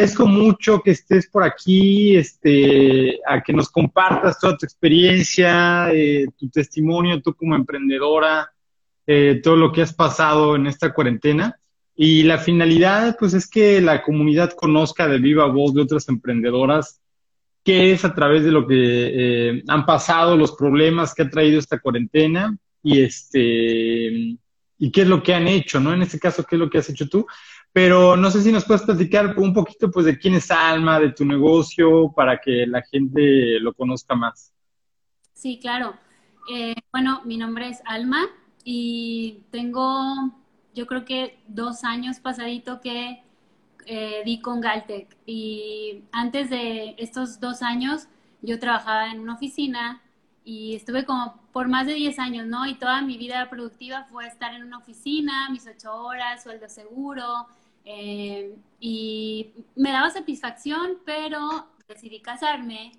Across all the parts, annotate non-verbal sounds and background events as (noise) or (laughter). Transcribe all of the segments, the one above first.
agradezco mucho que estés por aquí, este, a que nos compartas toda tu experiencia, eh, tu testimonio, tú como emprendedora, eh, todo lo que has pasado en esta cuarentena. Y la finalidad, pues, es que la comunidad conozca de viva voz de otras emprendedoras qué es a través de lo que eh, han pasado, los problemas que ha traído esta cuarentena y este y qué es lo que han hecho, ¿no? En este caso, qué es lo que has hecho tú. Pero no sé si nos puedes platicar un poquito, pues, de quién es Alma, de tu negocio, para que la gente lo conozca más. Sí, claro. Eh, bueno, mi nombre es Alma y tengo, yo creo que dos años pasadito que eh, di con Galtec. Y antes de estos dos años, yo trabajaba en una oficina y estuve como por más de 10 años, ¿no? Y toda mi vida productiva fue estar en una oficina, mis ocho horas, sueldo seguro, eh, y me daba satisfacción, pero decidí casarme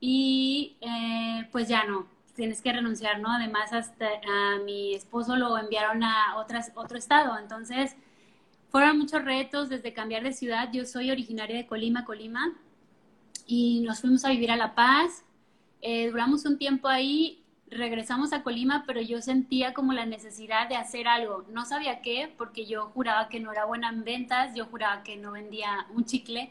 y eh, pues ya no, tienes que renunciar, ¿no? Además, hasta a mi esposo lo enviaron a otras, otro estado, entonces fueron muchos retos desde cambiar de ciudad. Yo soy originaria de Colima, Colima, y nos fuimos a vivir a La Paz eh, duramos un tiempo ahí, regresamos a Colima, pero yo sentía como la necesidad de hacer algo. No sabía qué, porque yo juraba que no era buena en ventas, yo juraba que no vendía un chicle.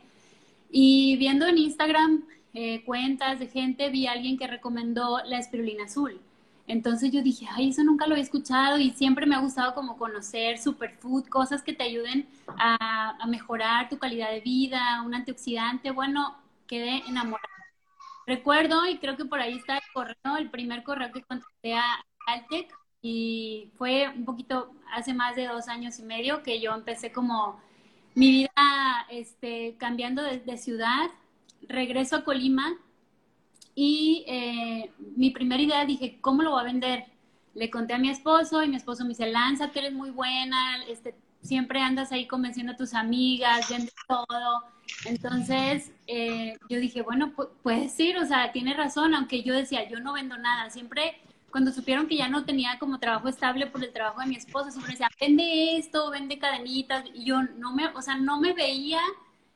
Y viendo en Instagram eh, cuentas de gente, vi a alguien que recomendó la espirulina azul. Entonces yo dije, ay, eso nunca lo he escuchado y siempre me ha gustado como conocer superfood, cosas que te ayuden a, a mejorar tu calidad de vida, un antioxidante. Bueno, quedé enamorada Recuerdo, y creo que por ahí está el correo, el primer correo que contacté a Altec, y fue un poquito hace más de dos años y medio que yo empecé como mi vida este, cambiando de, ciudad. Regreso a Colima y eh, mi primera idea dije, ¿cómo lo voy a vender? Le conté a mi esposo y mi esposo me dice, lanza, que eres muy buena, este, siempre andas ahí convenciendo a tus amigas, vendes todo entonces, eh, yo dije, bueno, puedes ir, o sea, tiene razón, aunque yo decía, yo no vendo nada. Siempre, cuando supieron que ya no tenía como trabajo estable por el trabajo de mi esposo, siempre decía, vende esto, vende cadenitas. Y yo no me, o sea, no me veía,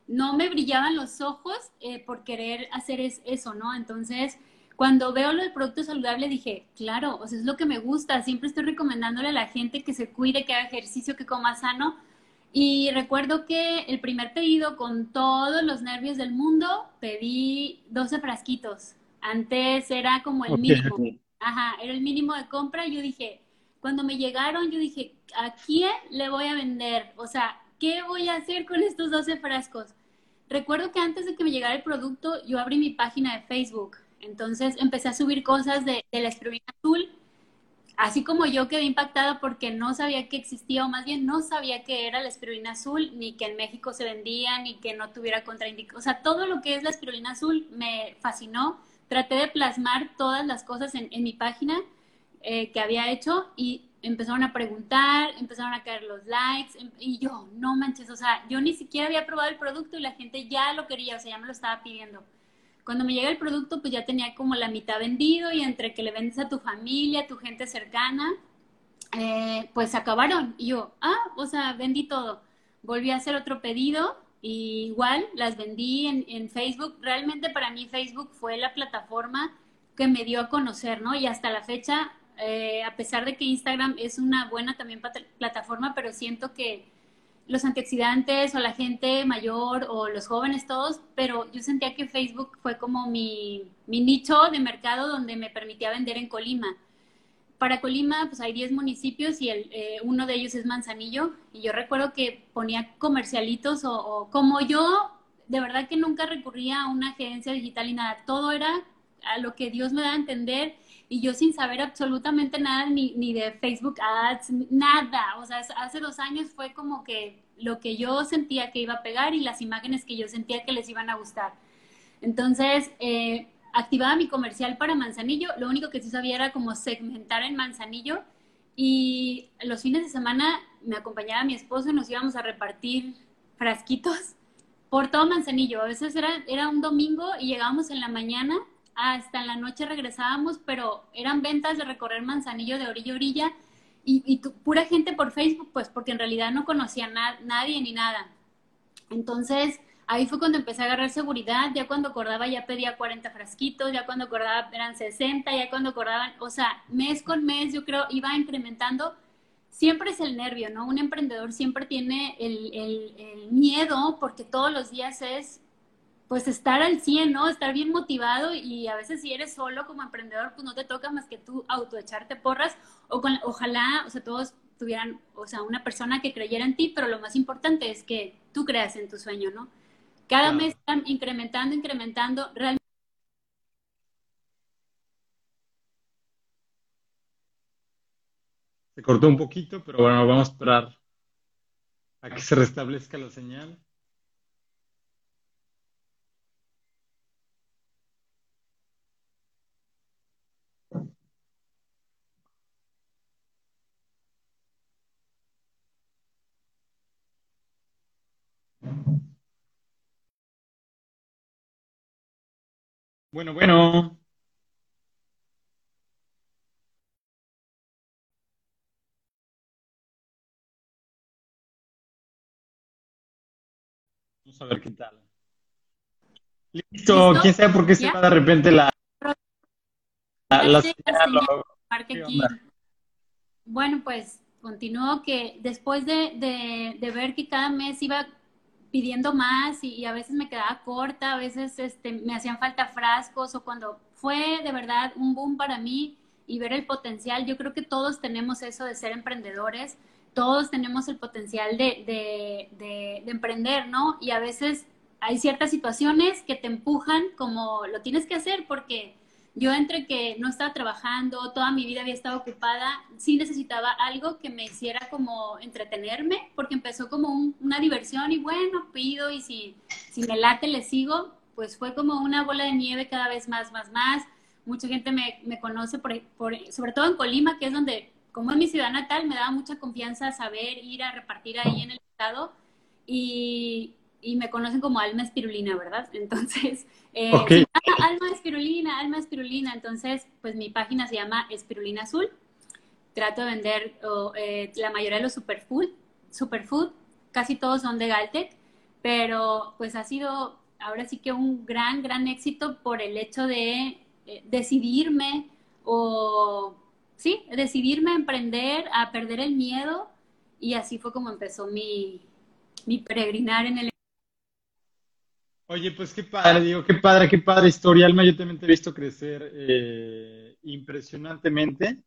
no me brillaban los ojos eh, por querer hacer eso, ¿no? Entonces, cuando veo lo del producto saludable, dije, claro, o sea, es lo que me gusta. Siempre estoy recomendándole a la gente que se cuide, que haga ejercicio, que coma sano y recuerdo que el primer pedido, con todos los nervios del mundo, pedí 12 frasquitos. Antes era como el mínimo. Ajá, era el mínimo de compra. Yo dije, cuando me llegaron, yo dije, ¿a quién le voy a vender? O sea, ¿qué voy a hacer con estos 12 frascos? Recuerdo que antes de que me llegara el producto, yo abrí mi página de Facebook. Entonces empecé a subir cosas de, la espirulina azul así como yo quedé impactada porque no sabía que existía, o más bien no sabía que era la espirulina azul, ni que en México se vendía, ni que no tuviera contraindicación. O sea, todo lo que es la espirulina azul me fascinó. Traté de plasmar todas las cosas en, mi página eh, que había hecho y empezaron a preguntar, empezaron a caer los likes em, y yo, no manches, o sea, yo ni siquiera había probado el producto y la gente ya lo quería, o sea, ya me lo estaba pidiendo. Cuando me llega el producto, pues ya tenía como la mitad vendido y entre que le vendes a tu familia, a tu gente cercana, eh, pues acabaron. Y yo, ah, o sea, vendí todo. Volví a hacer otro pedido y igual las vendí en, en Facebook. Realmente para mí Facebook fue la plataforma que me dio a conocer, ¿no? Y hasta la fecha, eh, a pesar de que Instagram es una buena también plataforma, pero siento que los antioxidantes o la gente mayor o los jóvenes todos, pero yo sentía que Facebook fue como mi, nicho de mercado donde me permitía vender en Colima. Para Colima, pues hay 10 municipios y el, eh, uno de ellos es Manzanillo. Y yo recuerdo que ponía comercialitos o, como yo, de verdad que nunca recurría a una agencia digital y nada. Todo era a lo que Dios me da a entender y yo sin saber absolutamente nada ni, ni de Facebook Ads, nada. O sea, hace dos años fue como que lo que yo sentía que iba a pegar y las imágenes que yo sentía que les iban a gustar. Entonces, eh, activaba mi comercial para Manzanillo. Lo único que sí sabía era como segmentar en Manzanillo. Y los fines de semana me acompañaba mi esposo y nos íbamos a repartir frasquitos por todo Manzanillo. A veces era, era un domingo y llegábamos en la mañana hasta en la noche regresábamos, pero eran ventas de recorrer Manzanillo de orilla a orilla y, pura gente por Facebook, pues porque en realidad no conocía a nadie ni nada. Entonces, ahí fue cuando empecé a agarrar seguridad, ya cuando acordaba ya pedía 40 frasquitos, ya cuando acordaba eran 60, ya cuando acordaban, o sea, mes con mes yo creo iba incrementando. Siempre es el nervio, ¿no? Un emprendedor siempre tiene el miedo porque todos los días es pues estar al 100, ¿no? Estar bien motivado y a veces si eres solo como emprendedor, pues no te toca más que tú autoecharte porras o con, ojalá, o sea, todos tuvieran, o sea, una persona que creyera en ti, pero lo más importante es que tú creas en tu sueño, ¿no? Cada mes están incrementando, incrementando, realmente. Se cortó un poquito, pero bueno, vamos a esperar a que se restablezca la señal. Bueno, bueno. Vamos a ver qué tal. Listo, quién sabe por qué se va de repente la, la, señal. Bueno, pues continúo que después de, de ver que cada mes iba pidiendo más y, a veces me quedaba corta, a veces este, me hacían falta frascos o cuando fue de verdad un boom para mí y ver el potencial, yo creo que todos tenemos eso de ser emprendedores, todos tenemos el potencial de, de, de emprender, ¿no? Y a veces hay ciertas situaciones que te empujan como lo tienes que hacer porque yo entre que no estaba trabajando, toda mi vida había estado ocupada, sí necesitaba algo que me hiciera como entretenerme, porque empezó como una diversión y bueno, pido y si, si me late le sigo, pues fue como una bola de nieve cada vez más, más, más. Mucha gente me, me conoce, por, por, sobre todo en Colima, que es donde, como es mi ciudad natal, me daba mucha confianza saber ir a repartir ahí en el estado. Y, y me conocen como Alma Espirulina, ¿verdad? Entonces, eh, Alma Espirulina, Alma Espirulina. Entonces, pues mi página se llama Espirulina Azul. Trato de vender eh, la mayoría de los superfood, superfood, casi todos son de Galtec, pero pues ha sido ahora sí que un gran, gran éxito por el hecho de eh, decidirme o, sí, decidirme a emprender, a perder el miedo y así fue como empezó mi, mi peregrinar en el Oye, pues qué padre, digo, qué padre, qué padre historia, Alma. Yo también te he visto crecer eh, impresionantemente.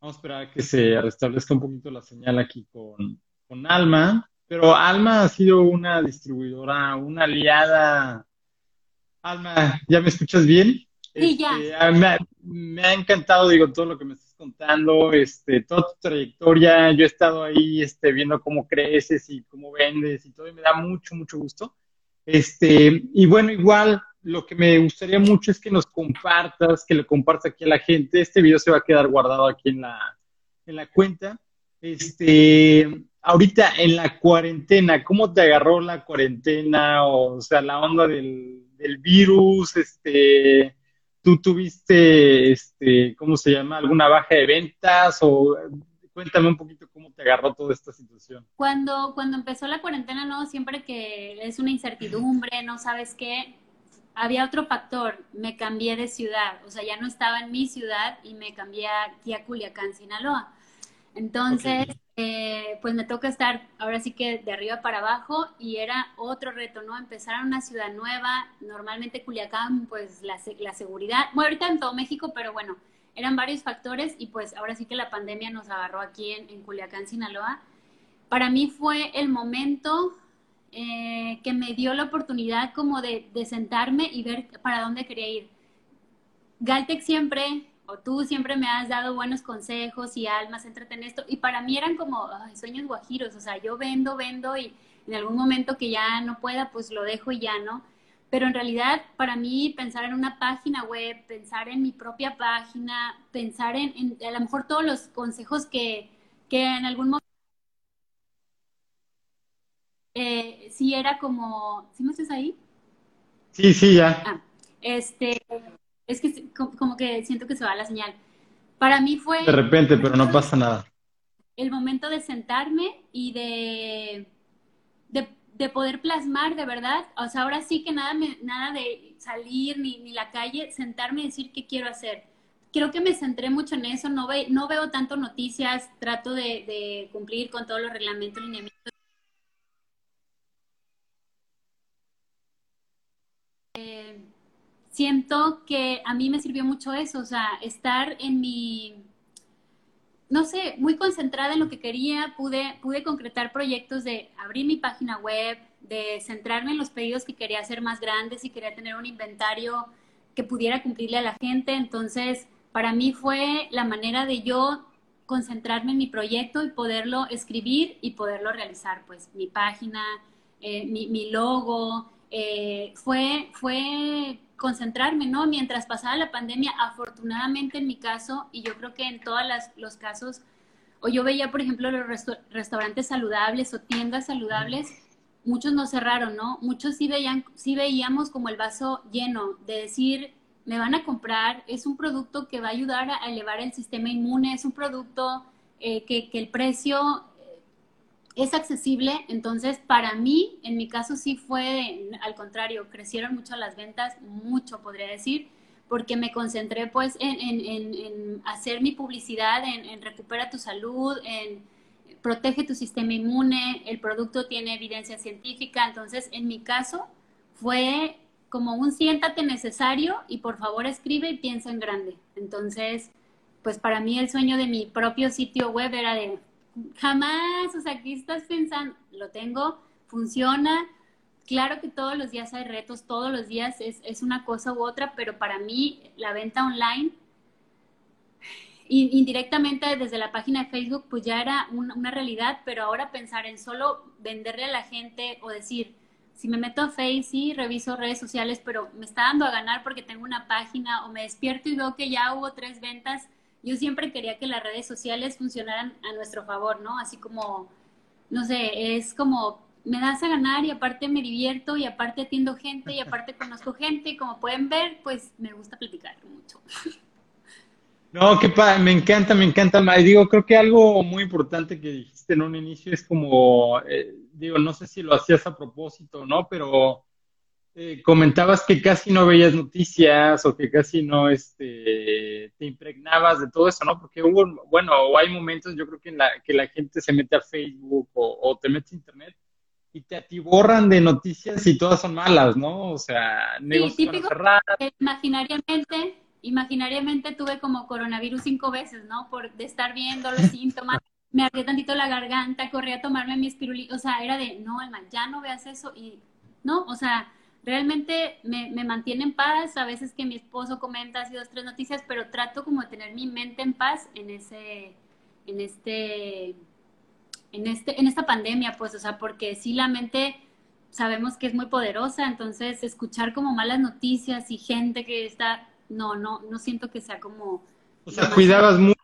Vamos a esperar a que se restablezca un poquito la señal aquí con, con Alma. Pero Alma ha sido una distribuidora, una aliada. Alma, ¿ya me escuchas bien? Sí, ya. Este, me, ha, me, ha, encantado, digo, todo lo que me estás contando, este, toda tu trayectoria. Yo he estado ahí este, viendo cómo creces y cómo vendes y todo, y me da mucho, mucho gusto. Este, y bueno, igual lo que me gustaría mucho es que nos compartas, que le compartas aquí a la gente. Este video se va a quedar guardado aquí en la, en la cuenta. Este, ahorita en la cuarentena, ¿cómo te agarró la cuarentena? O, sea, la onda del, del virus, este, ¿tú tuviste, este, ¿cómo se llama? ¿Alguna baja de ventas? O Cuéntame un poquito cómo te agarró toda esta situación. Cuando, cuando empezó la cuarentena, no, siempre que es una incertidumbre, no sabes qué, había otro factor, me cambié de ciudad, o sea, ya no estaba en mi ciudad y me cambié aquí a Culiacán, Sinaloa. Entonces, eh, pues me toca estar ahora sí que de arriba para abajo y era otro reto, ¿no? Empezar en una ciudad nueva, normalmente Culiacán, pues la, la seguridad, bueno, ahorita en todo México, pero bueno, eran varios factores y pues ahora sí que la pandemia nos agarró aquí en, Culiacán, Sinaloa. Para mí fue el momento eh, que me dio la oportunidad como de, sentarme y ver para dónde quería ir. Galtec siempre, o tú siempre me has dado buenos consejos y almas, entrate en esto. Y para mí eran como sueños guajiros, o sea, yo vendo, vendo y en algún momento que ya no pueda, pues lo dejo y ya, ¿no? Pero en realidad para mí pensar en una página web, pensar en mi propia página, pensar en, a lo mejor todos los consejos que, que en algún momento eh, sí era como, ¿sí me estás ahí? Sí, sí, ya. Ah, este, es que como que siento que se va la señal. Para mí fue... De repente, pero no pasa nada. El momento de sentarme y de, de de poder plasmar de verdad, o sea, ahora sí que nada, nada de salir ni, ni la calle, sentarme y decir qué quiero hacer. Creo que me centré mucho en eso, no, ve, no veo tanto noticias, trato de, de cumplir con todos los reglamentos, lineamientos. Eh, siento que a mí me sirvió mucho eso, o sea, estar en mi, no sé, muy concentrada en lo que quería, pude, pude concretar proyectos de abrir mi página web, de centrarme en los pedidos que quería hacer más grandes y quería tener un inventario que pudiera cumplirle a la gente. Entonces, para mí fue la manera de yo concentrarme en mi proyecto y poderlo escribir y poderlo realizar, pues mi página, eh, mi, logo, eh, fue, fue concentrarme, ¿no? Mientras pasaba la pandemia, afortunadamente en mi caso, y yo creo que en todos los casos, o yo veía, por ejemplo, los restaurantes saludables o tiendas saludables, muchos no cerraron, ¿no? Muchos sí, veían, sí veíamos como el vaso lleno, de decir, me van a comprar, es un producto que va a ayudar a elevar el sistema inmune, es un producto eh, que, que el precio es accesible, entonces para mí, en mi caso sí fue, al contrario, crecieron mucho las ventas, mucho podría decir, porque me concentré pues en, hacer mi publicidad, en, recupera tu salud, en protege tu sistema inmune, el producto tiene evidencia científica, entonces en mi caso fue como un siéntate necesario y por favor escribe y piensa en grande. Entonces, pues para mí el sueño de mi propio sitio web era de jamás, o sea, aquí estás pensando, lo tengo, funciona. Claro que todos los días hay retos, todos los días es, una cosa u otra, pero para mí la venta online, indirectamente desde la página de Facebook, pues ya era una realidad, pero ahora pensar en solo venderle a la gente o decir, si me meto a Facebook, sí, reviso redes sociales, pero me está dando a ganar porque tengo una página o me despierto y veo que ya hubo tres ventas yo siempre quería que las redes sociales funcionaran a nuestro favor, ¿no? Así como, no sé, es como, me das a ganar y aparte me divierto y aparte atiendo gente y aparte (laughs) conozco gente y como pueden ver, pues me gusta platicar mucho. No, qué padre, me encanta, me encanta. Digo, creo que algo muy importante que dijiste en un inicio es como, eh, digo, no sé si lo hacías a propósito, ¿no? Pero eh, comentabas que casi no veías noticias o que casi no este, te impregnabas de todo eso, ¿no? Porque hubo, bueno, hay momentos, yo creo que, en la, que la gente se mete a Facebook o, te mete a Internet y te atiborran de noticias y todas son malas, ¿no? O sea, negocios sí, imaginariamente, imaginariamente tuve como coronavirus cinco veces, ¿no? Por de estar viendo los síntomas, (laughs) me ardía tantito la garganta, corría a tomarme mi espirulina, o sea, era de, no, Alma, ya no veas eso y, ¿no? O sea, realmente me, me, mantiene en paz. A veces que mi esposo comenta así dos, tres noticias, pero trato como de tener mi mente en paz en ese, en este, en este, en esta pandemia, pues, o sea, porque sí la mente sabemos que es muy poderosa, entonces escuchar como malas noticias y gente que está, no, no, no siento que sea como. O sea, cuidabas mucho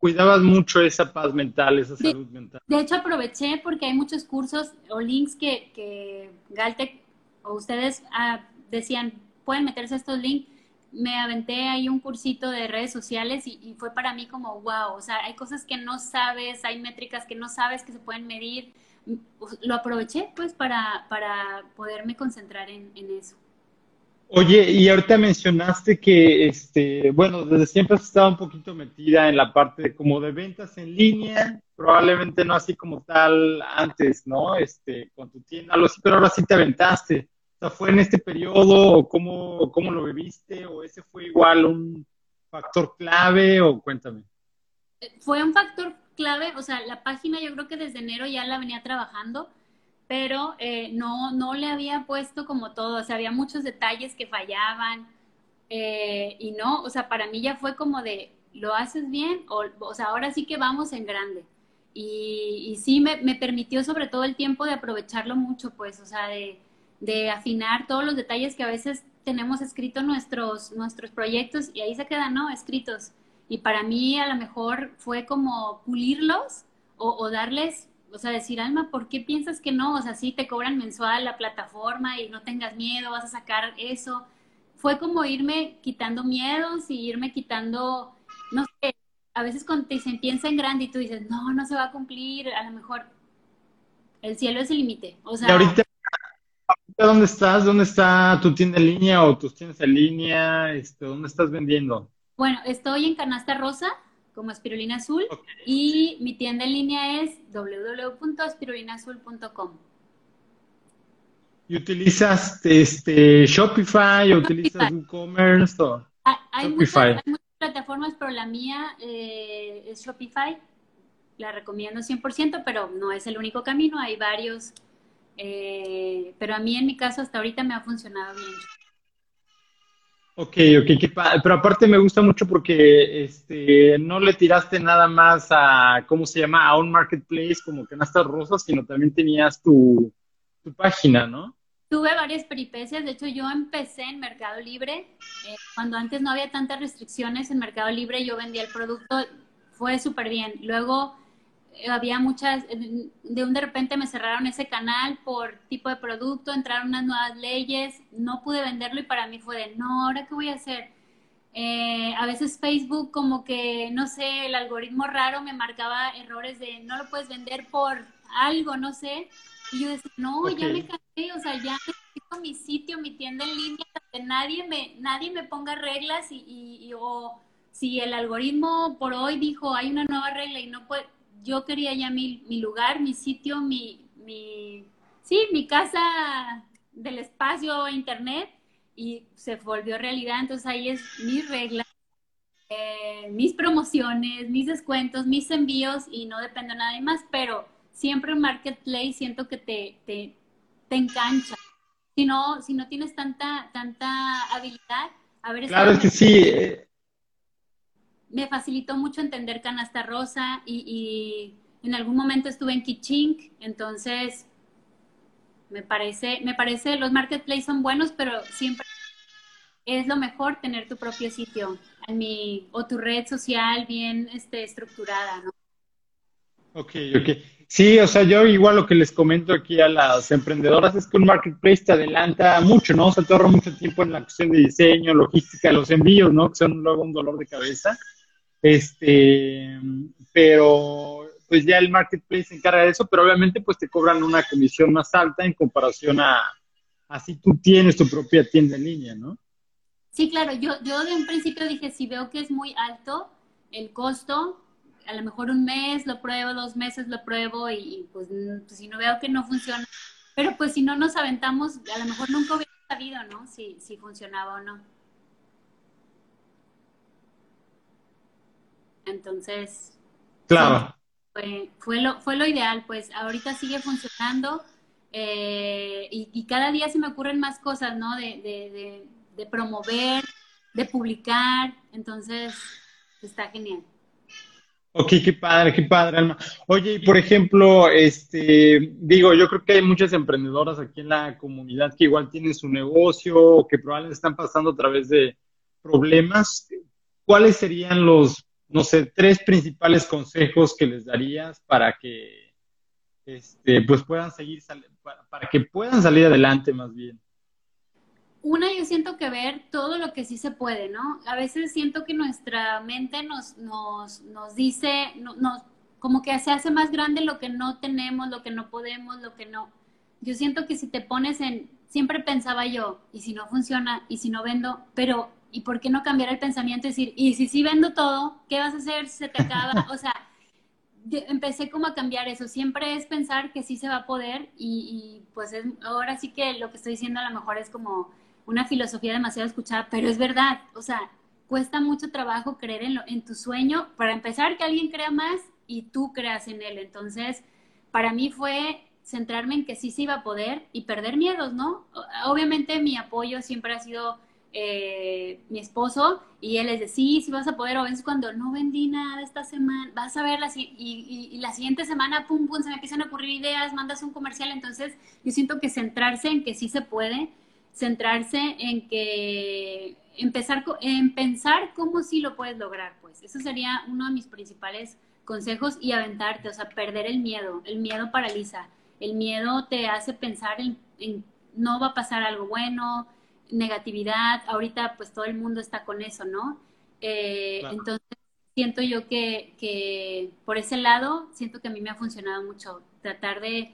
cuidabas mucho esa paz mental, esa salud mental. De hecho, aproveché porque hay muchos cursos o links que, que Galtec ustedes ah, decían, pueden meterse estos links, me aventé ahí un cursito de redes sociales y, fue para mí como, wow, o sea, hay cosas que no sabes, hay métricas que no sabes que se pueden medir. Lo aproveché pues para, para poderme concentrar en, eso. Oye, y ahorita mencionaste que, este, bueno, desde siempre has estado un poquito metida en la parte como de ventas en línea, probablemente no así como tal antes, ¿no? Este, con tu tienda, algo así, pero ahora sí te aventaste. Sea, ¿fue en este periodo o cómo, cómo lo viviste o ese fue igual un factor clave o cuéntame? Fue un factor clave, o sea, la página yo creo que desde enero ya la venía trabajando, pero eh, no, no le había puesto como todo, o sea, había muchos detalles que fallaban eh, y no, o sea, para mí ya fue como de, ¿lo haces bien? O, o sea, ahora sí que vamos en grande. Y, y sí me, me permitió sobre todo el tiempo de aprovecharlo mucho, pues, o sea, de de afinar todos los detalles que a veces tenemos escritos nuestros, nuestros proyectos y ahí se quedan, ¿no? Escritos. Y para mí a lo mejor fue como pulirlos o, darles, o sea, decir, Alma, ¿por qué piensas que no? O sea, sí te cobran mensual la plataforma y no tengas miedo, vas a sacar eso. Fue como irme quitando miedos y irme quitando, no sé, a veces cuando te dicen piensa en grande y tú dices, no, no se va a cumplir, a lo mejor el cielo es el límite. O sea, ¿Dónde estás? ¿Dónde está tu tienda en línea o tus tiendas en línea? Este, ¿Dónde estás vendiendo? Bueno, estoy en Canasta Rosa como Espirulina Azul y mi tienda en línea es www.espirulinazul.com. ¿Y utilizas este Shopify o utilizas WooCommerce hay, Muchas, plataformas, pero la mía eh, es Shopify. La recomiendo 100%, pero no es el único camino. Hay varios. Eh, pero a mí, en mi caso, hasta ahorita me ha funcionado bien. Ok, ok, pero aparte me gusta mucho porque este, no le tiraste nada más a, ¿cómo se llama? A un marketplace como canastas rosas, sino también tenías tu, tu página, ¿no? Tuve varias peripecias, de hecho yo empecé en Mercado Libre, eh, cuando antes no había tantas restricciones en Mercado Libre, yo vendía el producto, fue súper bien. Luego había muchas, de un de repente me cerraron ese canal por tipo de producto, entraron unas nuevas leyes, no pude venderlo y para mí fue de, no, ahora qué voy a hacer. Eh, a veces Facebook como que, no sé, el algoritmo raro me marcaba errores de no lo puedes vender por algo, no sé. Y yo decía, no, ya me cansé, o sea, ya necesito mi sitio, mi tienda en línea, que nadie me, nadie me ponga reglas y, y, o si el algoritmo por hoy dijo hay una nueva regla y no puede, yo quería ya mi, mi lugar, mi sitio, mi, mi, sí, mi casa del espacio internet y se volvió realidad, entonces ahí es mi regla, eh, mis promociones, mis descuentos, mis envíos y no dependo de nadie más, pero siempre un marketplace siento que te, te, te engancha. Si no, si no tienes tanta, tanta habilidad, a ver, claro que sí. Eh. Me facilitó mucho entender canasta rosa y, en algún momento estuve en Kichink, entonces me parece, me parece, los marketplaces son buenos, pero siempre es lo mejor tener tu propio sitio en mi, o tu red social bien este, estructurada, ¿no? Ok, ok. Sí, o sea, yo igual lo que les comento aquí a las emprendedoras es que un marketplace te adelanta mucho, ¿no? O sea, te ahorra mucho tiempo en la cuestión de diseño, logística, los envíos, ¿no? Que son luego un dolor de cabeza. Este, pero pues ya el marketplace se encarga de eso, pero obviamente pues te cobran una comisión más alta en comparación a, así tú tienes tu propia tienda en línea, ¿no? Sí, claro, yo, yo de un principio dije, si veo que es muy alto el costo, a lo mejor un mes lo pruebo, dos meses lo pruebo y, pues, pues, si no veo que no funciona, pero pues si no nos aventamos, a lo mejor nunca hubiera sabido, ¿no? Si, si funcionaba o no. Entonces, claro. Fue, fue, lo, fue lo ideal, pues ahorita sigue funcionando eh, y, cada día se me ocurren más cosas, ¿no? De, de, de, de promover, de publicar, entonces está genial. Ok, qué padre, qué padre, Alma. Oye, y por ejemplo, este, digo, yo creo que hay muchas emprendedoras aquí en la comunidad que igual tienen su negocio o que probablemente están pasando a través de problemas. ¿Cuáles serían los, no sé, tres principales consejos que les darías para que, este, pues puedan seguir, para que puedan salir adelante más bien? una, yo siento que ver todo lo que sí se puede, ¿no? A veces siento que nuestra mente nos, nos, nos dice, nos, como que se hace más grande lo que no tenemos, lo que no podemos, lo que no. Yo siento que si te pones en, siempre pensaba yo, y si no funciona, y si no vendo, pero, ¿y por qué no cambiar el pensamiento y decir, y si sí vendo todo, ¿qué vas a hacer? Se te acaba, (laughs) o sea, empecé como a cambiar eso, siempre es pensar que sí se va a poder y, y pues es, ahora sí que lo que estoy diciendo a lo mejor es como una filosofía demasiado escuchada, pero es verdad, o sea, cuesta mucho trabajo creer en, lo, en tu sueño, para empezar que alguien crea más y tú creas en él. Entonces, para mí fue centrarme en que sí se iba a poder y perder miedos, ¿no? Obviamente mi apoyo siempre ha sido eh, mi esposo y él es de sí, sí vas a poder, o a veces cuando no vendí nada esta semana, vas a ver la, y, y, la siguiente semana, pum, pum, se me empiezan a ocurrir ideas, mandas un comercial, entonces yo siento que centrarse en que sí se puede centrarse en que empezar en pensar cómo sí lo puedes lograr, pues. Eso sería uno de mis principales consejos y aventarte, o sea, perder el miedo. El miedo paraliza. El miedo te hace pensar en, no va a pasar algo bueno, negatividad. Ahorita pues todo el mundo está con eso, ¿no? Eh, entonces siento yo que, que, por ese lado, siento que a mí me ha funcionado mucho tratar de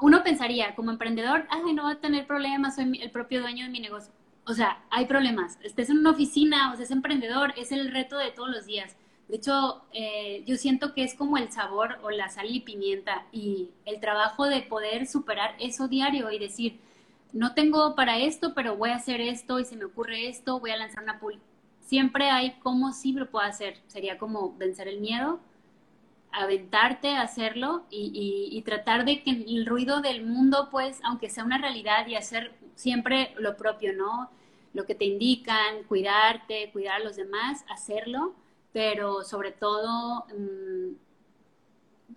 uno pensaría, como emprendedor, ay, no va a tener problemas, soy el propio dueño de mi negocio. O sea, hay problemas. Estés en una oficina, o sea, es emprendedor, es el reto de todos los días. De hecho, eh, yo siento que es como el sabor o la sal y pimienta y el trabajo de poder superar eso diario y decir, no tengo para esto, pero voy a hacer esto y se me ocurre esto, voy a lanzar una pool. Siempre hay cómo sí lo puedo hacer. Sería como vencer el miedo, aventarte a hacerlo y, y, tratar de que el ruido del mundo, pues, aunque sea una realidad y hacer siempre lo propio, ¿no? Lo que te indican, cuidarte, cuidar a los demás, hacerlo, pero sobre todo mm,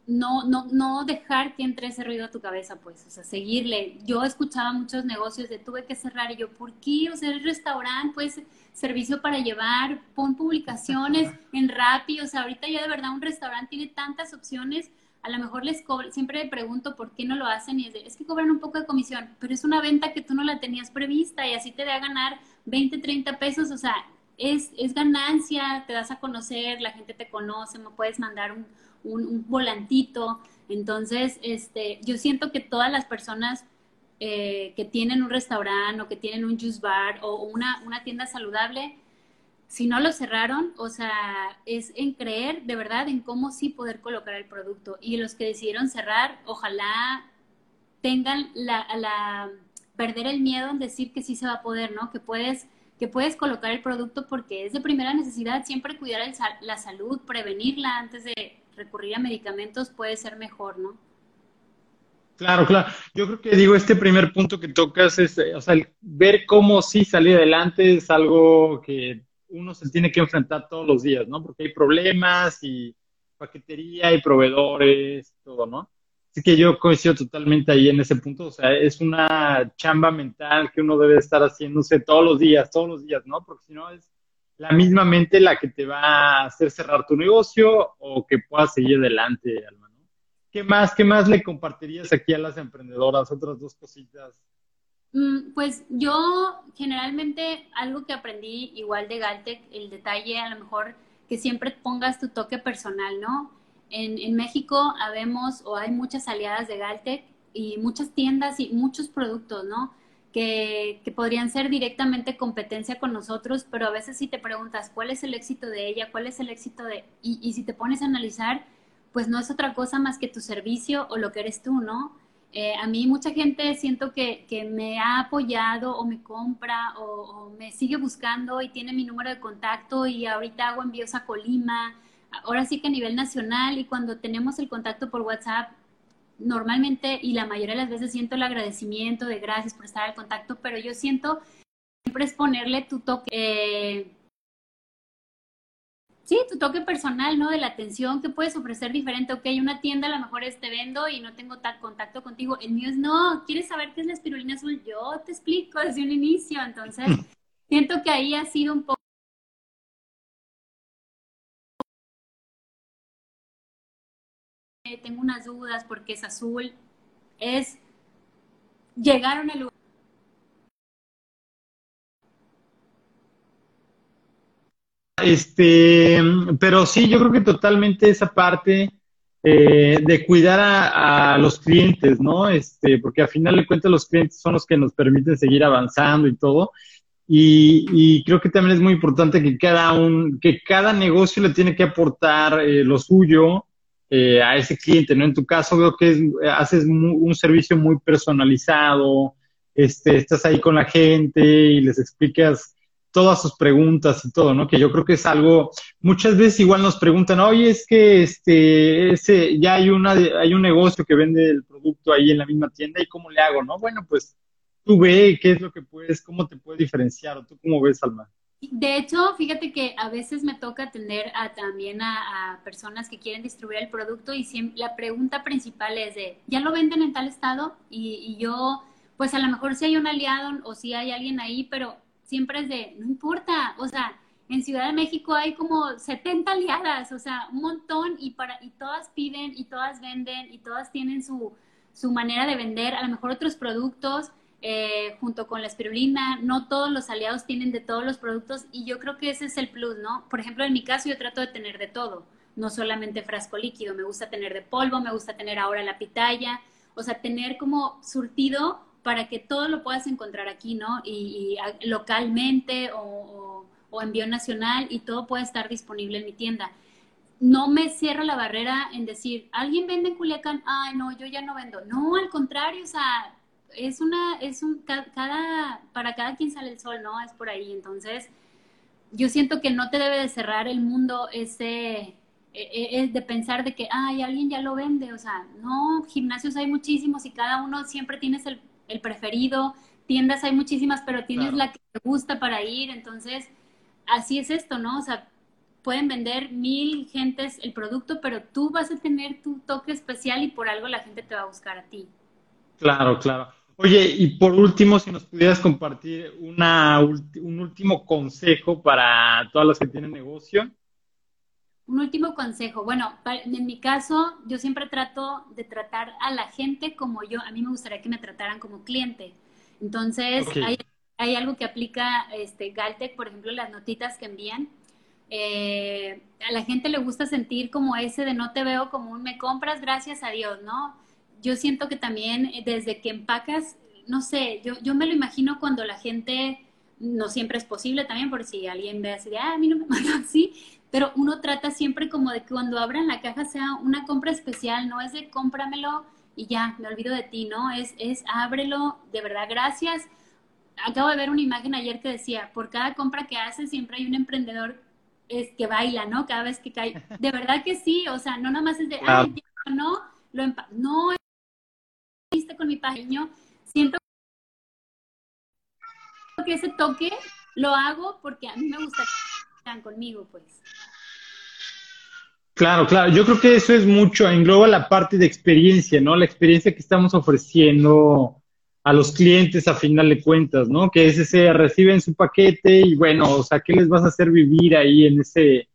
no, no, no dejar que entre ese ruido a tu cabeza, pues, o sea, seguirle. Yo escuchaba muchos negocios de tuve que cerrar y yo, ¿por qué? O sea, el restaurante, pues, servicio para llevar, pon publicaciones (laughs) en Rappi, o sea, ahorita ya de verdad un restaurante tiene tantas opciones, a lo mejor les cobran, siempre me pregunto por qué no lo hacen y es, de, es que cobran un poco de comisión, pero es una venta que tú no la tenías prevista y así te da a ganar 20, 30 pesos, o sea, es, es ganancia, te das a conocer, la gente te conoce, me puedes mandar un, un, volantito, entonces, este, yo siento que todas las personas eh, que tienen un restaurante o que tienen un juice bar o una, una tienda saludable, si no lo cerraron, o sea, es en creer de verdad en cómo sí poder colocar el producto. Y los que decidieron cerrar, ojalá tengan la, la perder el miedo en decir que sí se va a poder, ¿no? Que puedes que puedes colocar el producto porque es de primera necesidad, siempre cuidar la salud, prevenirla antes de recurrir a medicamentos puede ser mejor, ¿no? Claro, claro. Yo creo que digo, este primer punto que tocas es, eh, o sea, el ver cómo sí salir adelante es algo que uno se tiene que enfrentar todos los días, ¿no? Porque hay problemas y paquetería y proveedores, todo, ¿no? Así que yo coincido totalmente ahí en ese punto, o sea, es una chamba mental que uno debe estar haciéndose todos los días, todos los días, ¿no? Porque si no es la misma mente la que te va a hacer cerrar tu negocio o que puedas seguir adelante, Alma. ¿Qué más, qué más le compartirías aquí a las emprendedoras? Otras dos cositas. Mm, pues yo generalmente algo que aprendí igual de Galtec, el detalle a lo mejor que siempre pongas tu toque personal, ¿no? En, en México habemos o hay muchas aliadas de Galtec y muchas tiendas y muchos productos, ¿no? Que, podrían ser directamente competencia con nosotros, pero a veces si te preguntas cuál es el éxito de ella, cuál es el éxito de... Y, si te pones a analizar, pues no es otra cosa más que tu servicio o lo que eres tú, ¿no? Eh, a mí mucha gente siento que, que, me ha apoyado o me compra o, me sigue buscando y tiene mi número de contacto y ahorita hago envíos a Colima, ahora sí que a nivel nacional y cuando tenemos el contacto por WhatsApp, normalmente y la mayoría de las veces siento el agradecimiento de gracias por estar al contacto, pero yo siento siempre es ponerle tu toque. Eh, sí, tu toque personal, ¿no? De la atención que puedes ofrecer diferente. Ok, una tienda a lo mejor es te vendo y no tengo tal contacto contigo. El mío es no, ¿quieres saber qué es la espirulina azul? Yo te explico desde un inicio. Entonces, (laughs) siento que ahí ha sido un poco tengo unas dudas porque es azul, es llegaron al lugar Este, pero sí, yo creo que totalmente esa parte eh, de cuidar a, los clientes, ¿no? Este, porque al final de cuentas los clientes son los que nos permiten seguir avanzando y todo. Y, creo que también es muy importante que cada un, que cada negocio le tiene que aportar eh, lo suyo eh, a ese cliente, ¿no? En tu caso veo que haces un servicio muy personalizado, este, estás ahí con la gente y les explicas todas sus preguntas y todo, ¿no? Que yo creo que es algo, muchas veces igual nos preguntan, oye, es que este, ese, ya hay una, hay un negocio que vende el producto ahí en la misma tienda y cómo le hago, ¿no? Bueno, pues tú ve qué es lo que puedes, cómo te puedes diferenciar, o tú cómo ves, Alma. De hecho, fíjate que a veces me toca atender a, también a, personas que quieren distribuir el producto y siempre, la pregunta principal es de, ¿ya lo venden en tal estado? Y, yo, pues a lo mejor si hay un aliado o si hay alguien ahí, pero siempre es de, no importa, o sea, en Ciudad de México hay como 70 aliadas, o sea, un montón y, para, y todas piden y todas venden y todas tienen su, su manera de vender, a lo mejor otros productos eh, junto con la espirulina, no todos los aliados tienen de todos los productos y yo creo que ese es el plus, ¿no? Por ejemplo, en mi caso yo trato de tener de todo, no solamente frasco líquido, me gusta tener de polvo, me gusta tener ahora la pitaya, o sea, tener como surtido para que todo lo puedas encontrar aquí, ¿no? Y, localmente o, o, envío nacional y todo puede estar disponible en mi tienda. No me cierro la barrera en decir, ¿alguien vende en Culiacán? Ay, no, yo ya no vendo. No, al contrario, o sea, es una, es un, cada, para cada quien sale el sol, ¿no? Es por ahí. Entonces, yo siento que no te debe de cerrar el mundo ese, e, e, es de pensar de que, ay, alguien ya lo vende, o sea, no, gimnasios hay muchísimos y cada uno siempre tienes el, preferido, tiendas hay muchísimas, pero tienes la que te gusta para ir, entonces, así es esto, ¿no? O sea, pueden vender mil gentes el producto, pero tú vas a tener tu toque especial y por algo la gente te va a buscar a ti. Claro, claro. Oye, y por último, si nos pudieras compartir una, un último consejo para todos los que tienen negocio. Un último consejo. Bueno, en mi caso, yo siempre trato de tratar a la gente como yo. A mí me gustaría que me trataran como cliente. Entonces, hay, algo que aplica este, Galtec, por ejemplo, las notitas que envían. Eh, a la gente le gusta sentir como ese de no te veo como un me compras, gracias a Dios, ¿no? Yo siento que también eh, desde que empacas, no sé, yo, yo me lo imagino cuando la gente, no siempre es posible también, por si alguien ve así de, ah, a mí no me (laughs) manda así, pero uno trata siempre como de que cuando abran la caja sea una compra especial, no es de cómpramelo y ya, me olvido de ti, ¿no? Es, es ábrelo, de verdad, gracias. Acabo de ver una imagen ayer que decía, por cada compra que haces siempre hay un emprendedor es, que baila, ¿no? Cada vez que cae. De verdad que sí, o sea, no nada más es de, ay, no, lo no con mi paño, siento que ese toque lo hago porque a mí me gusta que están conmigo, pues. Claro, claro. Yo creo que eso es mucho, engloba la parte de experiencia, ¿no? La experiencia que estamos ofreciendo a los clientes a final de cuentas, ¿no? Que es ese, reciben su paquete y bueno, o sea, ¿qué les vas a hacer vivir ahí en ese,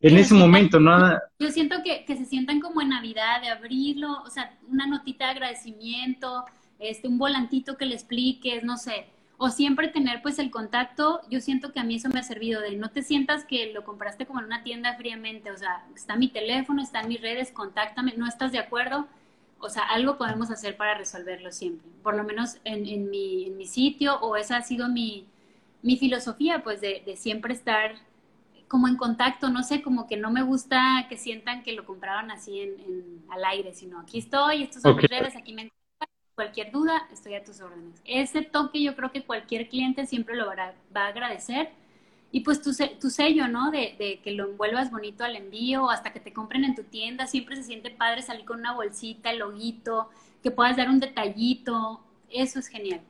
en ese momento, ¿no? Yo siento que, que, se sientan como en Navidad, de abrirlo, o sea, una notita de agradecimiento, este, un volantito que le expliques, no sé, o siempre tener pues el contacto, yo siento que a mí eso me ha servido de no te sientas que lo compraste como en una tienda fríamente, o sea, está mi teléfono, está en mis redes, contáctame, no estás de acuerdo, o sea, algo podemos hacer para resolverlo siempre, por lo menos en, en, mi, en mi sitio, o esa ha sido mi, mi filosofía, pues de, de siempre estar como en contacto, no sé, como que no me gusta que sientan que lo compraron así en, al aire, sino aquí estoy, estos son mis redes, aquí me encuentran, cualquier duda, estoy a tus órdenes. Ese toque yo creo que cualquier cliente siempre lo va a, agradecer. Y pues tu, tu sello, ¿no? De, de, que lo envuelvas bonito al envío, hasta que te compren en tu tienda, siempre se siente padre salir con una bolsita, el loguito, que puedas dar un detallito, eso es genial.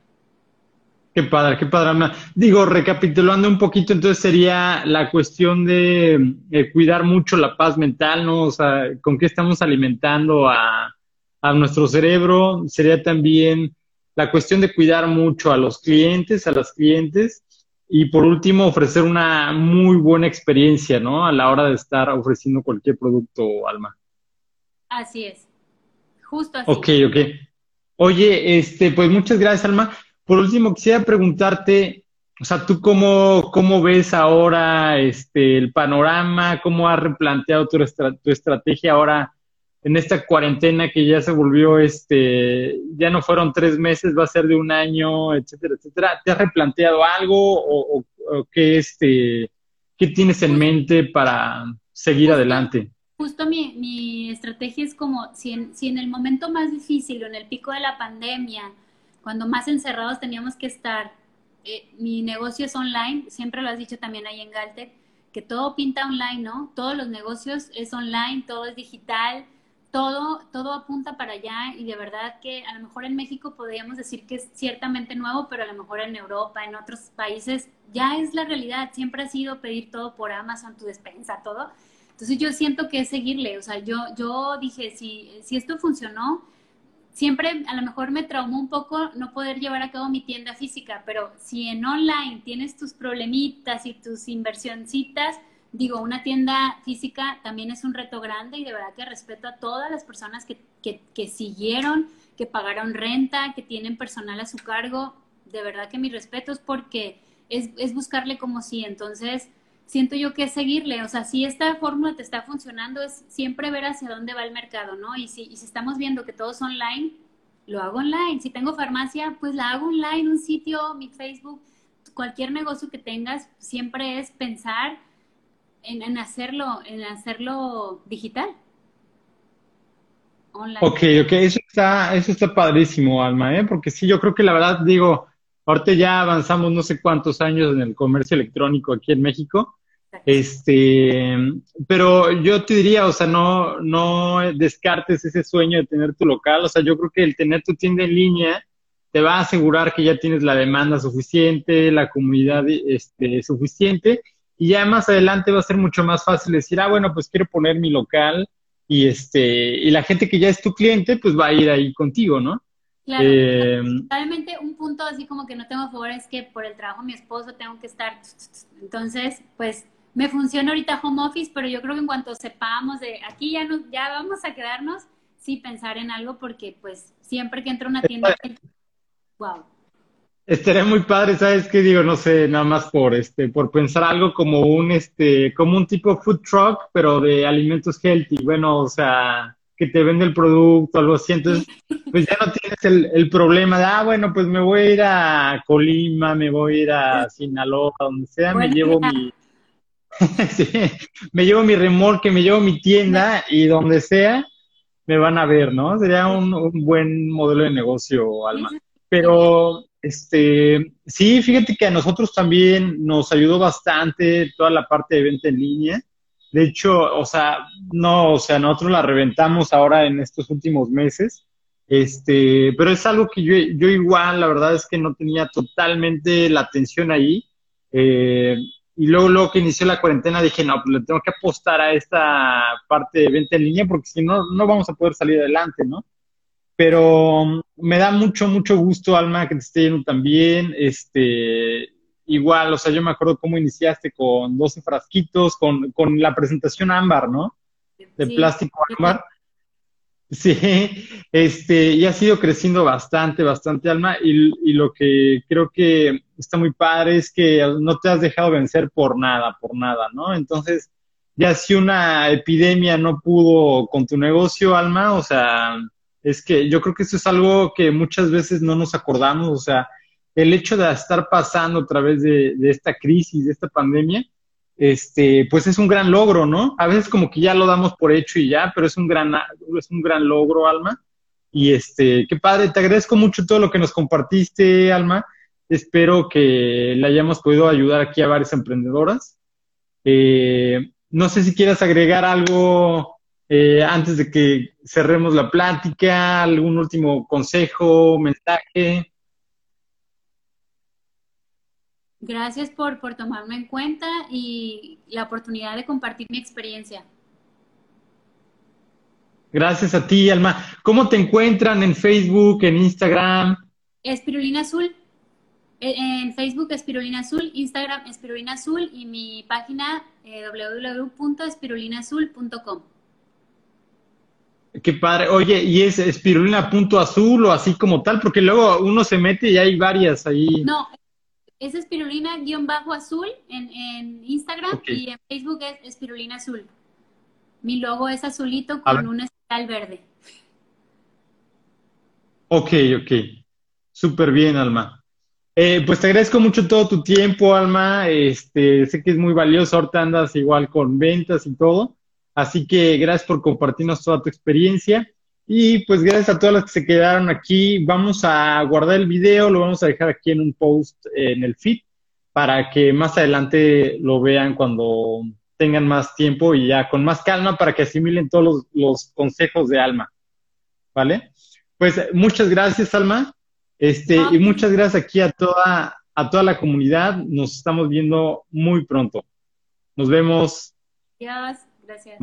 Qué padre, qué padre. Digo, recapitulando un poquito, entonces sería la cuestión de cuidar mucho la paz mental, ¿no? O sea, con qué estamos alimentando a, a nuestro cerebro. Sería también la cuestión de cuidar mucho a los clientes, a las clientes. Y por último, ofrecer una muy buena experiencia, ¿no? A la hora de estar ofreciendo cualquier producto, Alma. Así es. Justo así. Ok, ok. Oye, este, pues muchas gracias, Alma. Por último, quisiera preguntarte, o sea, ¿tú cómo, cómo ves ahora este, el panorama? ¿Cómo has replanteado tu, tu estrategia ahora en esta cuarentena que ya se volvió, este, ya no fueron tres meses, va a ser de un año, etcétera, etcétera? ¿Te has replanteado algo o, qué, este, qué tienes en mente para seguir adelante? Justo mi, mi estrategia es como si en, si en el momento más difícil o en el pico de la pandemia cuando más encerrados teníamos que estar. Eh, mi negocio es online, siempre lo has dicho también ahí en Galtec, que todo pinta online, ¿no? Todos los negocios es online, todo es digital, todo, todo apunta para allá y de verdad que a lo mejor en México podríamos decir que es ciertamente nuevo, pero a lo mejor en Europa, en otros países, ya es la realidad. Siempre ha sido pedir todo por Amazon, tu despensa, todo. Entonces yo siento que es seguirle, o sea, yo, yo dije, si, si esto funcionó, siempre a lo mejor me traumó un poco no poder llevar a cabo mi tienda física, pero si en online tienes tus problemitas y tus inversioncitas, digo, una tienda física también es un reto grande y de verdad que respeto a todas las personas que, que, que siguieron, que pagaron renta, que tienen personal a su cargo, de verdad que mi respeto es porque es, es buscarle como si, entonces siento yo que es seguirle, o sea, si esta fórmula te está funcionando, es siempre ver hacia dónde va el mercado, ¿no? Y si, y si estamos viendo que todo es online, lo hago online. Si tengo farmacia, pues la hago online, un sitio, mi Facebook, cualquier negocio que tengas, siempre es pensar en, hacerlo, en hacerlo digital. Online. Ok, ok, eso está, eso está padrísimo, Alma, ¿eh? porque sí, yo creo que la verdad, digo, ahorita ya avanzamos no sé cuántos años en el comercio electrónico aquí en México, este, pero yo te diría, o sea, no, no descartes ese sueño de tener tu local, o sea, yo creo que el tener tu tienda en línea te va a asegurar que ya tienes la demanda suficiente, la comunidad este, suficiente, y ya más adelante va a ser mucho más fácil decir, ah, bueno, pues quiero poner mi local, y este, y la gente que ya es tu cliente, pues va a ir ahí contigo, ¿no? Claro, eh, realmente un punto así como que no tengo favor es que por el trabajo de mi esposo tengo que estar, entonces, pues me funciona ahorita home office, pero yo creo que en cuanto sepamos de aquí ya, nos, ya vamos a quedarnos, sí pensar en algo porque pues siempre que entro a una tienda, wow. Estaría muy padre, ¿sabes qué digo? No sé, nada más por este, por pensar algo como un este, como un tipo food truck, pero de alimentos healthy. Bueno, o sea, que te vende el producto, algo así. Entonces, pues ya no tienes el, el, problema de, ah, bueno, pues me voy a ir a Colima, me voy a ir a (laughs) Sinaloa, donde sea, me llevo mi, (laughs) sí, me llevo mi remolque, me llevo mi tienda y donde sea me van a ver, ¿no? Sería un, buen modelo de negocio, Alma. Pero, este, sí, fíjate que a nosotros también nos ayudó bastante toda la parte de venta en línea. De hecho, o sea, no, o sea, nosotros la reventamos ahora en estos últimos meses. Este, pero es algo que yo, yo igual, la verdad es que no tenía totalmente la atención ahí. Eh, y luego, luego que inició la cuarentena dije, no, pues le tengo que apostar a esta parte de venta en línea porque si no, no vamos a poder salir adelante, ¿no? Pero mm, me da mucho, mucho gusto, Alma, que te esté yendo también. Este, igual, o sea, yo me acuerdo cómo iniciaste con 12 frasquitos, con, con la presentación ámbar, ¿no? De plástico ámbar. Sí, este, y ha sido creciendo bastante, bastante alma, y, lo que creo que está muy padre es que no te has dejado vencer por nada, por nada, ¿no? Entonces, ya si una epidemia no pudo con tu negocio, alma, o sea, es que yo creo que eso es algo que muchas veces no nos acordamos, o sea, el hecho de estar pasando a través de, de esta crisis, de esta pandemia, este, pues es un gran logro, ¿no? A veces como que ya lo damos por hecho y ya, pero es un gran, es un gran logro, Alma. Y este, qué padre, te agradezco mucho todo lo que nos compartiste, Alma. Espero que le hayamos podido ayudar aquí a varias emprendedoras. Eh, no sé si quieras agregar algo eh, antes de que cerremos la plática, algún último consejo, mensaje. Gracias por, por tomarme en cuenta y la oportunidad de compartir mi experiencia. Gracias a ti, Alma. ¿Cómo te encuentran en Facebook, en Instagram? Espirulina Azul. E, en Facebook Espirulina Azul, Instagram Espirulina Azul y mi página eh, www.espirulinazul.com. Qué padre. Oye, ¿y es espirulina.azul o así como tal? Porque luego uno se mete y hay varias ahí. No, es espirulina-azul en, en Instagram y en Facebook es espirulina azul. Mi logo es azulito con un espiral verde. Ok, ok. Súper bien, Alma. Eh, pues te agradezco mucho todo tu tiempo, Alma. Este, sé que es muy valioso. Ahorita andas igual con ventas y todo. Así que gracias por compartirnos toda tu experiencia. Y pues gracias a todas las que se quedaron aquí. Vamos a guardar el video, lo vamos a dejar aquí en un post en el feed para que más adelante lo vean cuando tengan más tiempo y ya con más calma para que asimilen todos los, consejos de Alma. ¿Vale? Pues muchas gracias, Alma. Este, y muchas gracias aquí a toda, a toda la comunidad. Nos estamos viendo muy pronto. Nos vemos. Gracias. Gracias.